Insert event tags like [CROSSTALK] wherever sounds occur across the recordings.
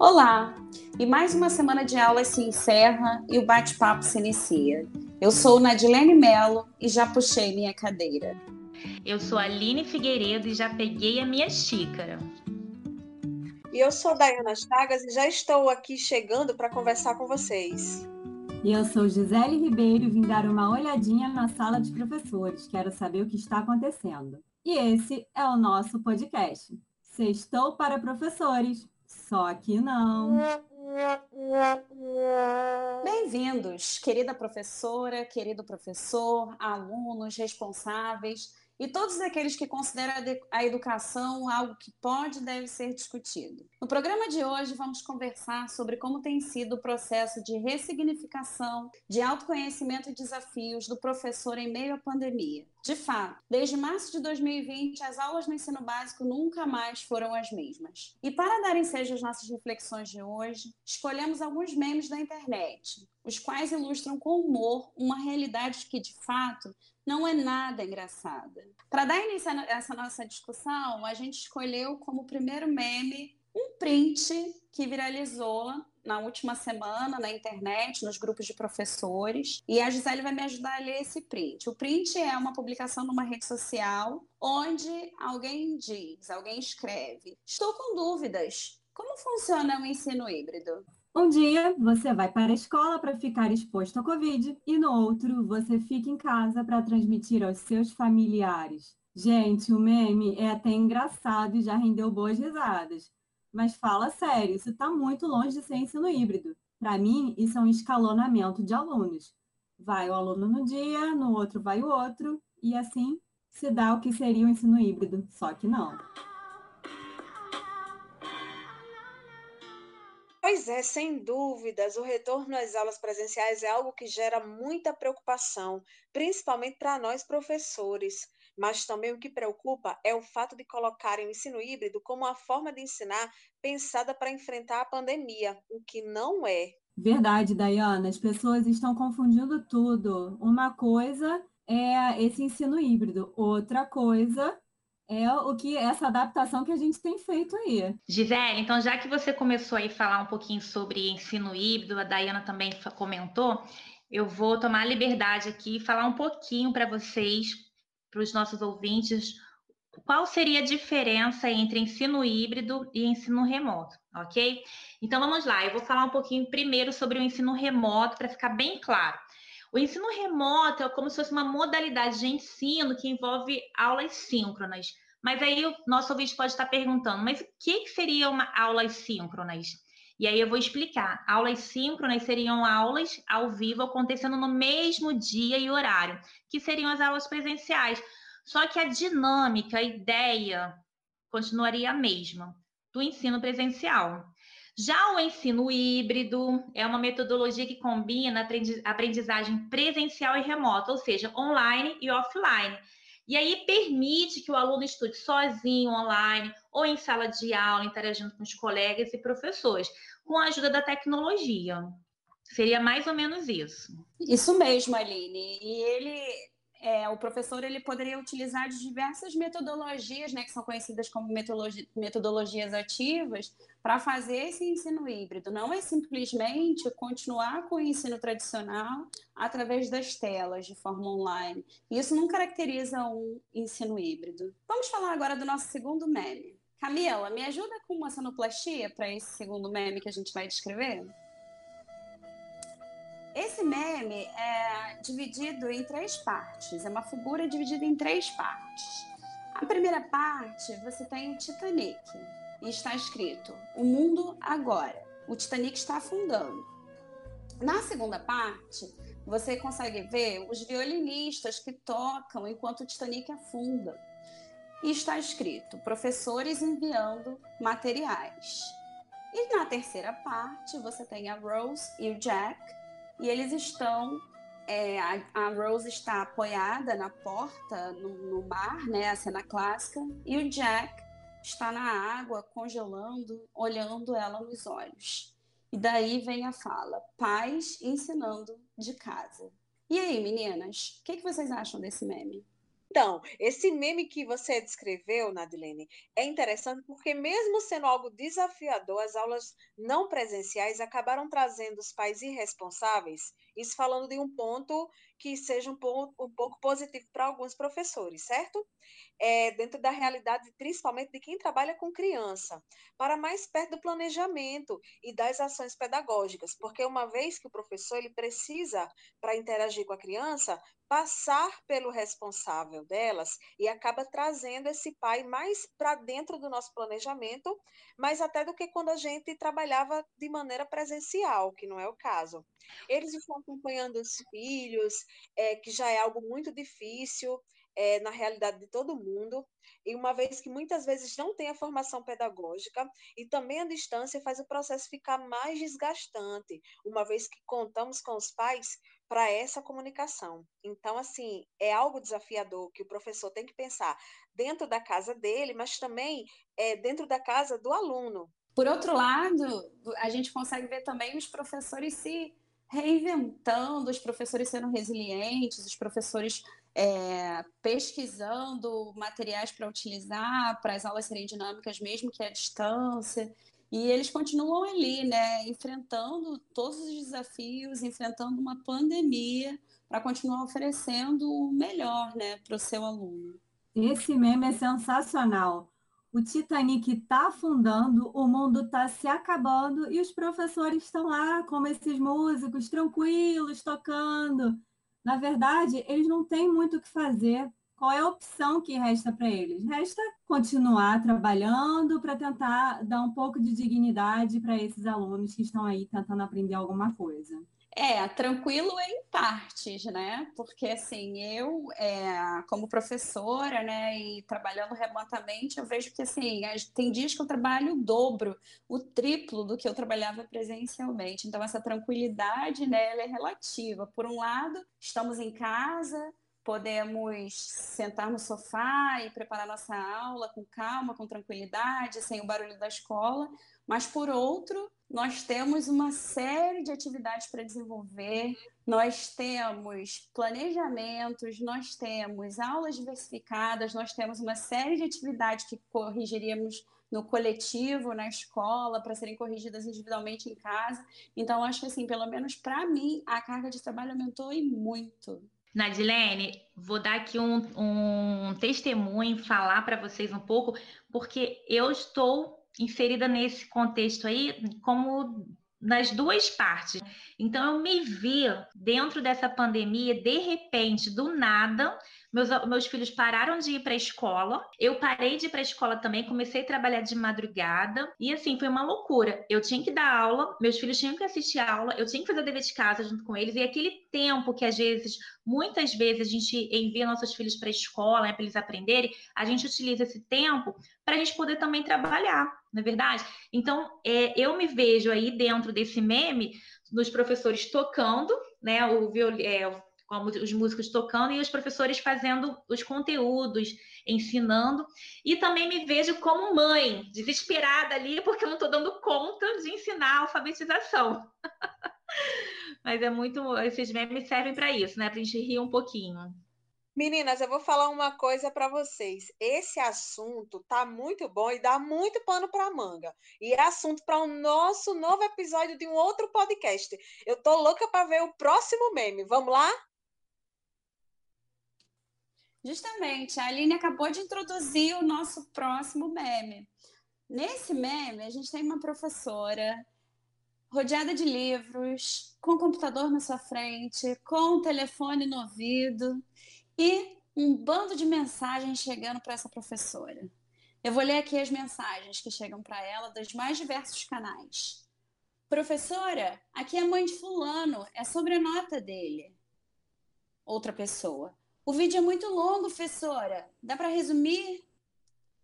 Olá! E mais uma semana de aulas se encerra e o bate-papo se inicia. Eu sou Nadilene Melo e já puxei minha cadeira. Eu sou Aline Figueiredo e já peguei a minha xícara. E eu sou Dayana Chagas e já estou aqui chegando para conversar com vocês. E eu sou Gisele Ribeiro e vim dar uma olhadinha na sala de professores. Quero saber o que está acontecendo. E esse é o nosso podcast. Sextou para professores. Só que não. Bem-vindos, querida professora, querido professor, alunos, responsáveis e todos aqueles que consideram a educação algo que pode e deve ser discutido. No programa de hoje, vamos conversar sobre como tem sido o processo de ressignificação, de autoconhecimento e desafios do professor em meio à pandemia. De fato, desde março de 2020, as aulas no ensino básico nunca mais foram as mesmas. E para dar ensejo às nossas reflexões de hoje, escolhemos alguns memes da internet, os quais ilustram com humor uma realidade que, de fato, não é nada engraçada. Para dar início a essa nossa discussão, a gente escolheu como primeiro meme um print que viralizou na última semana na internet, nos grupos de professores. E a Gisele vai me ajudar a ler esse print. O print é uma publicação numa rede social onde alguém diz, alguém escreve: Estou com dúvidas. Como funciona o ensino híbrido? Um dia você vai para a escola para ficar exposto ao Covid e no outro você fica em casa para transmitir aos seus familiares. Gente, o meme é até engraçado e já rendeu boas risadas. Mas fala sério, isso está muito longe de ser ensino híbrido. Para mim, isso é um escalonamento de alunos. Vai o aluno no dia, no outro vai o outro, e assim se dá o que seria o ensino híbrido, só que não. Pois é, sem dúvidas, o retorno às aulas presenciais é algo que gera muita preocupação, principalmente para nós professores. Mas também o que preocupa é o fato de colocarem o ensino híbrido como uma forma de ensinar pensada para enfrentar a pandemia, o que não é. Verdade, Dayana, as pessoas estão confundindo tudo. Uma coisa é esse ensino híbrido, outra coisa é o que essa adaptação que a gente tem feito aí. Gisele, então já que você começou aí a falar um pouquinho sobre ensino híbrido, a Dayana também comentou, eu vou tomar a liberdade aqui e falar um pouquinho para vocês, para os nossos ouvintes, qual seria a diferença entre ensino híbrido e ensino remoto, ok? Então vamos lá, eu vou falar um pouquinho primeiro sobre o ensino remoto para ficar bem claro. O ensino remoto é como se fosse uma modalidade de ensino que envolve aulas síncronas. Mas aí o nosso ouvinte pode estar perguntando, mas o que seria uma aulas síncronas? E aí eu vou explicar. Aulas síncronas seriam aulas ao vivo acontecendo no mesmo dia e horário, que seriam as aulas presenciais. Só que a dinâmica, a ideia continuaria a mesma do ensino presencial. Já o ensino híbrido é uma metodologia que combina aprendizagem presencial e remota, ou seja, online e offline. E aí permite que o aluno estude sozinho, online, ou em sala de aula, interagindo com os colegas e professores, com a ajuda da tecnologia. Seria mais ou menos isso. Isso mesmo, Aline. E ele é, o professor ele poderia utilizar de diversas metodologias, né, que são conhecidas como metodologi metodologias ativas, para fazer esse ensino híbrido. Não é simplesmente continuar com o ensino tradicional através das telas de forma online. Isso não caracteriza um ensino híbrido. Vamos falar agora do nosso segundo meme. Camila, me ajuda com uma sonoplastia para esse segundo meme que a gente vai descrever? Esse meme é dividido em três partes, é uma figura dividida em três partes. A primeira parte, você tem o Titanic, e está escrito: O mundo agora. O Titanic está afundando. Na segunda parte, você consegue ver os violinistas que tocam enquanto o Titanic afunda. E está escrito: professores enviando materiais. E na terceira parte, você tem a Rose e o Jack e eles estão. É, a, a, Rose está apoiada na porta, no, no mar, né, a cena clássica, e o Jack está na água, congelando, olhando ela nos olhos. E daí vem a fala: pais ensinando de casa. E aí, meninas, o que, que vocês acham desse meme? Então, esse meme que você descreveu, Nadilene, é interessante porque, mesmo sendo algo desafiador, as aulas não presenciais acabaram trazendo os pais irresponsáveis, isso falando de um ponto que seja um pouco, um pouco positivo para alguns professores, certo? É, dentro da realidade, principalmente de quem trabalha com criança, para mais perto do planejamento e das ações pedagógicas, porque uma vez que o professor ele precisa, para interagir com a criança, passar pelo responsável delas e acaba trazendo esse pai mais para dentro do nosso planejamento, mais até do que quando a gente trabalhava de maneira presencial, que não é o caso. Eles estão acompanhando os filhos, é, que já é algo muito difícil, é, na realidade de todo mundo, e uma vez que muitas vezes não tem a formação pedagógica, e também a distância faz o processo ficar mais desgastante, uma vez que contamos com os pais para essa comunicação. Então, assim, é algo desafiador que o professor tem que pensar dentro da casa dele, mas também é, dentro da casa do aluno. Por outro lado, a gente consegue ver também os professores se reinventando, os professores sendo resilientes, os professores é, pesquisando materiais para utilizar, para as aulas serem dinâmicas, mesmo que à distância. E eles continuam ali, né, enfrentando todos os desafios, enfrentando uma pandemia, para continuar oferecendo o melhor né, para o seu aluno. Esse meme é sensacional. O Titanic está afundando, o mundo está se acabando e os professores estão lá, como esses músicos, tranquilos, tocando. Na verdade, eles não têm muito o que fazer. Qual é a opção que resta para eles? Resta continuar trabalhando para tentar dar um pouco de dignidade para esses alunos que estão aí tentando aprender alguma coisa. É, tranquilo em partes, né? Porque assim, eu, é, como professora, né, e trabalhando remotamente, eu vejo que assim, tem dias que eu trabalho o dobro, o triplo do que eu trabalhava presencialmente. Então, essa tranquilidade, né, ela é relativa. Por um lado, estamos em casa, podemos sentar no sofá e preparar nossa aula com calma, com tranquilidade, sem o barulho da escola, mas por outro, nós temos uma série de atividades para desenvolver, nós temos planejamentos, nós temos aulas diversificadas, nós temos uma série de atividades que corrigiríamos no coletivo, na escola, para serem corrigidas individualmente em casa. Então, acho que, assim, pelo menos para mim, a carga de trabalho aumentou e muito. Nadilene, vou dar aqui um, um testemunho, falar para vocês um pouco, porque eu estou inserida nesse contexto aí como nas duas partes. Então, eu me vi dentro dessa pandemia, de repente, do nada, meus, meus filhos pararam de ir para a escola, eu parei de ir para a escola também, comecei a trabalhar de madrugada, e assim, foi uma loucura. Eu tinha que dar aula, meus filhos tinham que assistir aula, eu tinha que fazer dever de casa junto com eles, e aquele tempo que às vezes, muitas vezes, a gente envia nossos filhos para a escola, né, para eles aprenderem, a gente utiliza esse tempo para a gente poder também trabalhar, não é verdade? Então, é, eu me vejo aí dentro desse meme, dos professores tocando, né, o, viol, é, como os músicos tocando e os professores fazendo os conteúdos, ensinando. E também me vejo como mãe, desesperada ali, porque eu não estou dando conta de ensinar alfabetização. [LAUGHS] Mas é muito. Esses memes servem para isso, né? Para a gente rir um pouquinho. Meninas, eu vou falar uma coisa para vocês. Esse assunto tá muito bom e dá muito pano para manga. E é assunto para o um nosso novo episódio de um outro podcast. Eu tô louca para ver o próximo meme. Vamos lá? Justamente, a Aline acabou de introduzir o nosso próximo meme. Nesse meme, a gente tem uma professora rodeada de livros, com o computador na sua frente, com o telefone no ouvido e um bando de mensagens chegando para essa professora. Eu vou ler aqui as mensagens que chegam para ela dos mais diversos canais. Professora, aqui é a mãe de Fulano, é sobre a nota dele. Outra pessoa. O vídeo é muito longo, professora. Dá para resumir?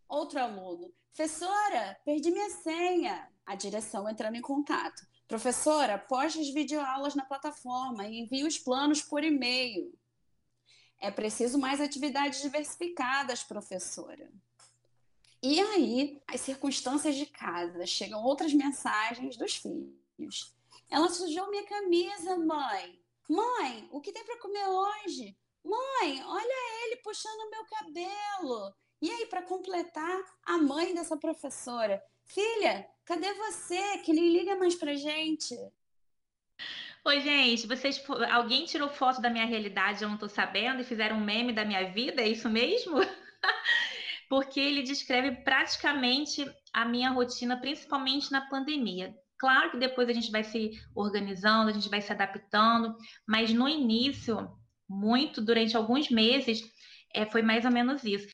Outro aluno. Professora, perdi minha senha. A direção entrando em contato. Professora, poste as videoaulas na plataforma e envie os planos por e-mail. É preciso mais atividades diversificadas, professora. E aí, as circunstâncias de casa, chegam outras mensagens dos filhos. Ela sujou minha camisa, mãe. Mãe, o que tem para comer hoje? Mãe, olha ele puxando meu cabelo. E aí, para completar, a mãe dessa professora: Filha, cadê você? Que nem liga mais pra gente. Oi, gente, vocês, alguém tirou foto da minha realidade, eu não tô sabendo, e fizeram um meme da minha vida, é isso mesmo? [LAUGHS] Porque ele descreve praticamente a minha rotina, principalmente na pandemia. Claro que depois a gente vai se organizando, a gente vai se adaptando, mas no início, muito, durante alguns meses, é, foi mais ou menos isso.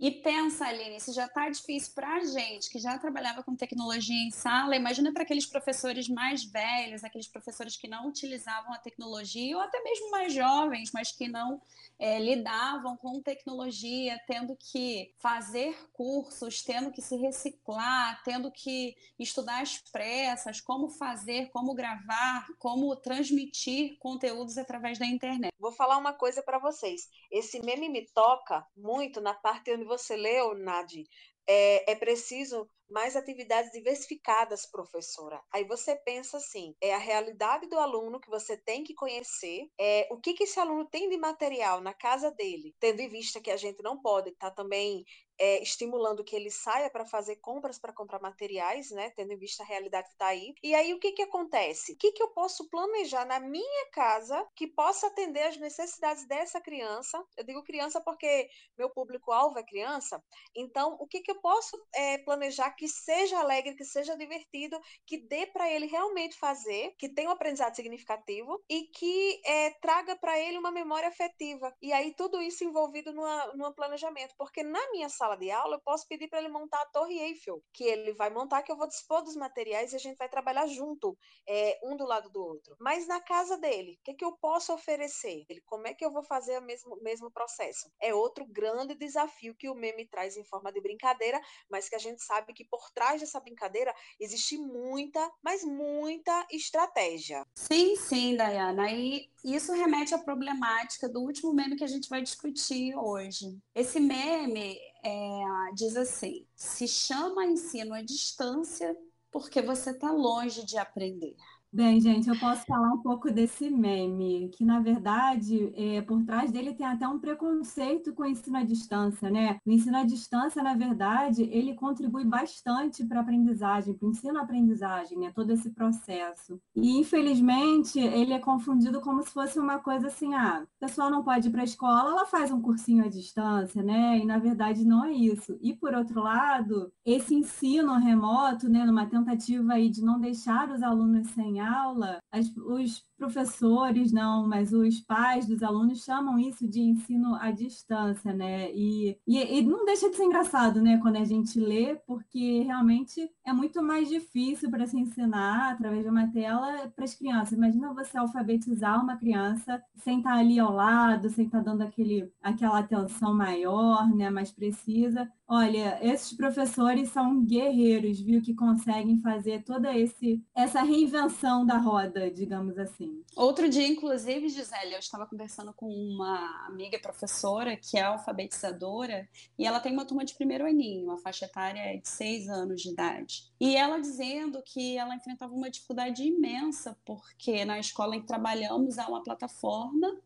E pensa, Aline, se já está difícil para a gente, que já trabalhava com tecnologia em sala, imagina para aqueles professores mais velhos, aqueles professores que não utilizavam a tecnologia, ou até mesmo mais jovens, mas que não é, lidavam com tecnologia, tendo que fazer cursos, tendo que se reciclar, tendo que estudar as pressas, como fazer, como gravar, como transmitir conteúdos através da internet. Vou falar uma coisa para vocês. Esse meme me toca muito na parte onde você leu, Nadi. É, é preciso mais atividades diversificadas, professora. Aí você pensa assim: é a realidade do aluno que você tem que conhecer, é o que, que esse aluno tem de material na casa dele, tendo em vista que a gente não pode estar tá também é, estimulando que ele saia para fazer compras para comprar materiais, né? Tendo em vista a realidade que está aí. E aí o que, que acontece? O que, que eu posso planejar na minha casa que possa atender às necessidades dessa criança? Eu digo criança porque meu público-alvo é criança. Então, o que, que eu posso é, planejar que seja alegre, que seja divertido, que dê para ele realmente fazer, que tenha um aprendizado significativo e que é, traga para ele uma memória afetiva. E aí tudo isso envolvido no planejamento, porque na minha sala de aula, eu posso pedir para ele montar a Torre Eiffel, que ele vai montar, que eu vou dispor dos materiais e a gente vai trabalhar junto, é, um do lado do outro. Mas na casa dele, o que, que eu posso oferecer? Ele, como é que eu vou fazer o mesmo, mesmo processo? É outro grande desafio que o meme traz em forma de brincadeira, mas que a gente sabe que por trás dessa brincadeira existe muita, mas muita estratégia. Sim, sim, Dayana. E isso remete à problemática do último meme que a gente vai discutir hoje. Esse meme é, diz assim: se chama ensino à distância porque você está longe de aprender. Bem, gente, eu posso falar um pouco desse meme, que na verdade, é, por trás dele tem até um preconceito com o ensino à distância, né? O ensino à distância, na verdade, ele contribui bastante para a aprendizagem, para o ensino-aprendizagem, né? Todo esse processo. E, infelizmente, ele é confundido como se fosse uma coisa assim, ah, o pessoal não pode ir para a escola, ela faz um cursinho à distância, né? E, na verdade, não é isso. E, por outro lado, esse ensino remoto, né, numa tentativa aí de não deixar os alunos sem aula, as, os professores não, mas os pais dos alunos chamam isso de ensino à distância, né? E, e, e, não deixa de ser engraçado, né, quando a gente lê, porque realmente é muito mais difícil para se ensinar através de uma tela para as crianças. Imagina você alfabetizar uma criança sem estar ali ao lado, sem estar dando aquele, aquela atenção maior, né, mais precisa. Olha, esses professores são guerreiros, viu, que conseguem fazer toda esse, essa reinvenção da roda, digamos assim. Outro dia, inclusive, Gisele, eu estava conversando com uma amiga professora que é alfabetizadora e ela tem uma turma de primeiro aninho, a faixa etária de seis anos de idade. E ela dizendo que ela enfrentava uma dificuldade imensa porque na escola em que trabalhamos há uma plataforma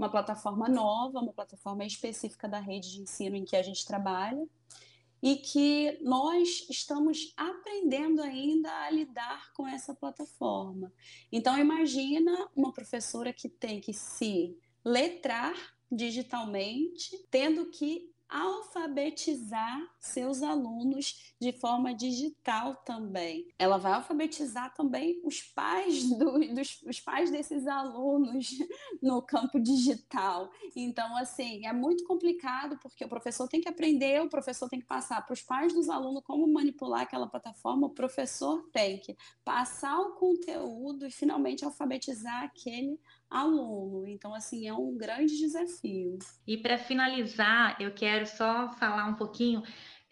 uma plataforma nova, uma plataforma específica da rede de ensino em que a gente trabalha, e que nós estamos aprendendo ainda a lidar com essa plataforma. Então imagina uma professora que tem que se letrar digitalmente, tendo que alfabetizar seus alunos de forma digital também. Ela vai alfabetizar também os pais [LAUGHS] do, dos os pais desses alunos [LAUGHS] no campo digital. Então, assim, é muito complicado porque o professor tem que aprender, o professor tem que passar para os pais dos alunos como manipular aquela plataforma, o professor tem que passar o conteúdo e finalmente alfabetizar aquele aluno. Então, assim, é um grande desafio. E para finalizar, eu quero só falar um pouquinho.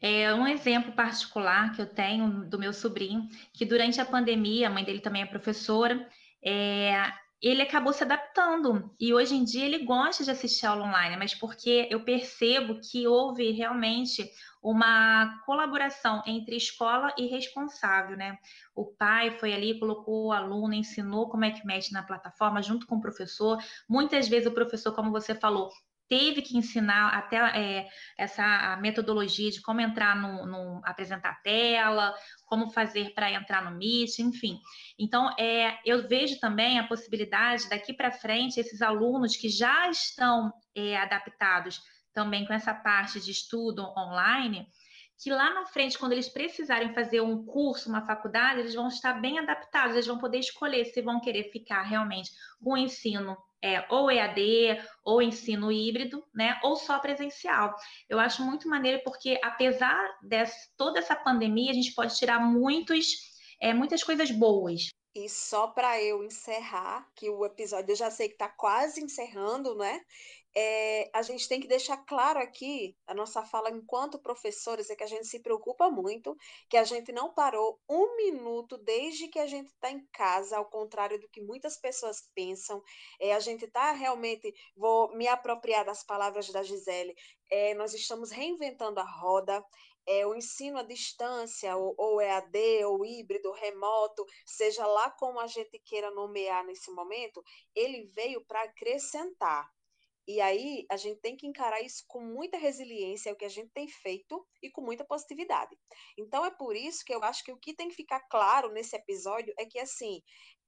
É um exemplo particular que eu tenho do meu sobrinho, que durante a pandemia, a mãe dele também é professora, é, ele acabou se adaptando e hoje em dia ele gosta de assistir aula online, mas porque eu percebo que houve realmente uma colaboração entre escola e responsável, né? O pai foi ali, colocou o aluno, ensinou como é que mexe na plataforma junto com o professor. Muitas vezes o professor, como você falou, teve que ensinar até é, essa metodologia de como entrar no, no apresentar tela, como fazer para entrar no Meet, enfim. Então, é, eu vejo também a possibilidade daqui para frente esses alunos que já estão é, adaptados também com essa parte de estudo online, que lá na frente, quando eles precisarem fazer um curso, uma faculdade, eles vão estar bem adaptados, eles vão poder escolher se vão querer ficar realmente com o ensino é, ou EAD, ou ensino híbrido, né, ou só presencial. Eu acho muito maneiro porque, apesar de toda essa pandemia, a gente pode tirar muitos, é, muitas coisas boas. E só para eu encerrar, que o episódio eu já sei que está quase encerrando, né? É, a gente tem que deixar claro aqui, a nossa fala enquanto professores, é que a gente se preocupa muito, que a gente não parou um minuto desde que a gente está em casa, ao contrário do que muitas pessoas pensam. É, a gente está realmente, vou me apropriar das palavras da Gisele, é, nós estamos reinventando a roda, é, o ensino à distância, ou, ou EAD, ou híbrido, remoto, seja lá como a gente queira nomear nesse momento, ele veio para acrescentar. E aí a gente tem que encarar isso com muita resiliência, é o que a gente tem feito, e com muita positividade. Então é por isso que eu acho que o que tem que ficar claro nesse episódio é que assim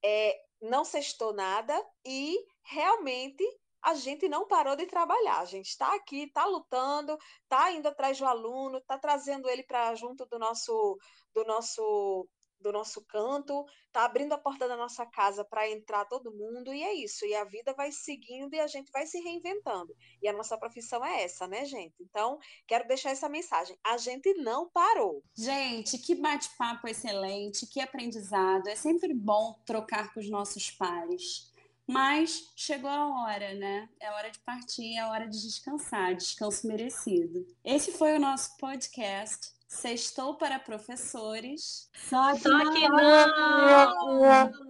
é, não sextou nada e realmente a gente não parou de trabalhar. A gente está aqui, está lutando, está indo atrás do aluno, está trazendo ele para junto do nosso do nosso do nosso canto, tá abrindo a porta da nossa casa para entrar todo mundo e é isso. E a vida vai seguindo e a gente vai se reinventando. E a nossa profissão é essa, né, gente? Então, quero deixar essa mensagem. A gente não parou. Gente, que bate-papo excelente, que aprendizado. É sempre bom trocar com os nossos pares. Mas chegou a hora, né? É hora de partir, é hora de descansar, descanso merecido. Esse foi o nosso podcast Sextou para professores. Só que, Só que não. não.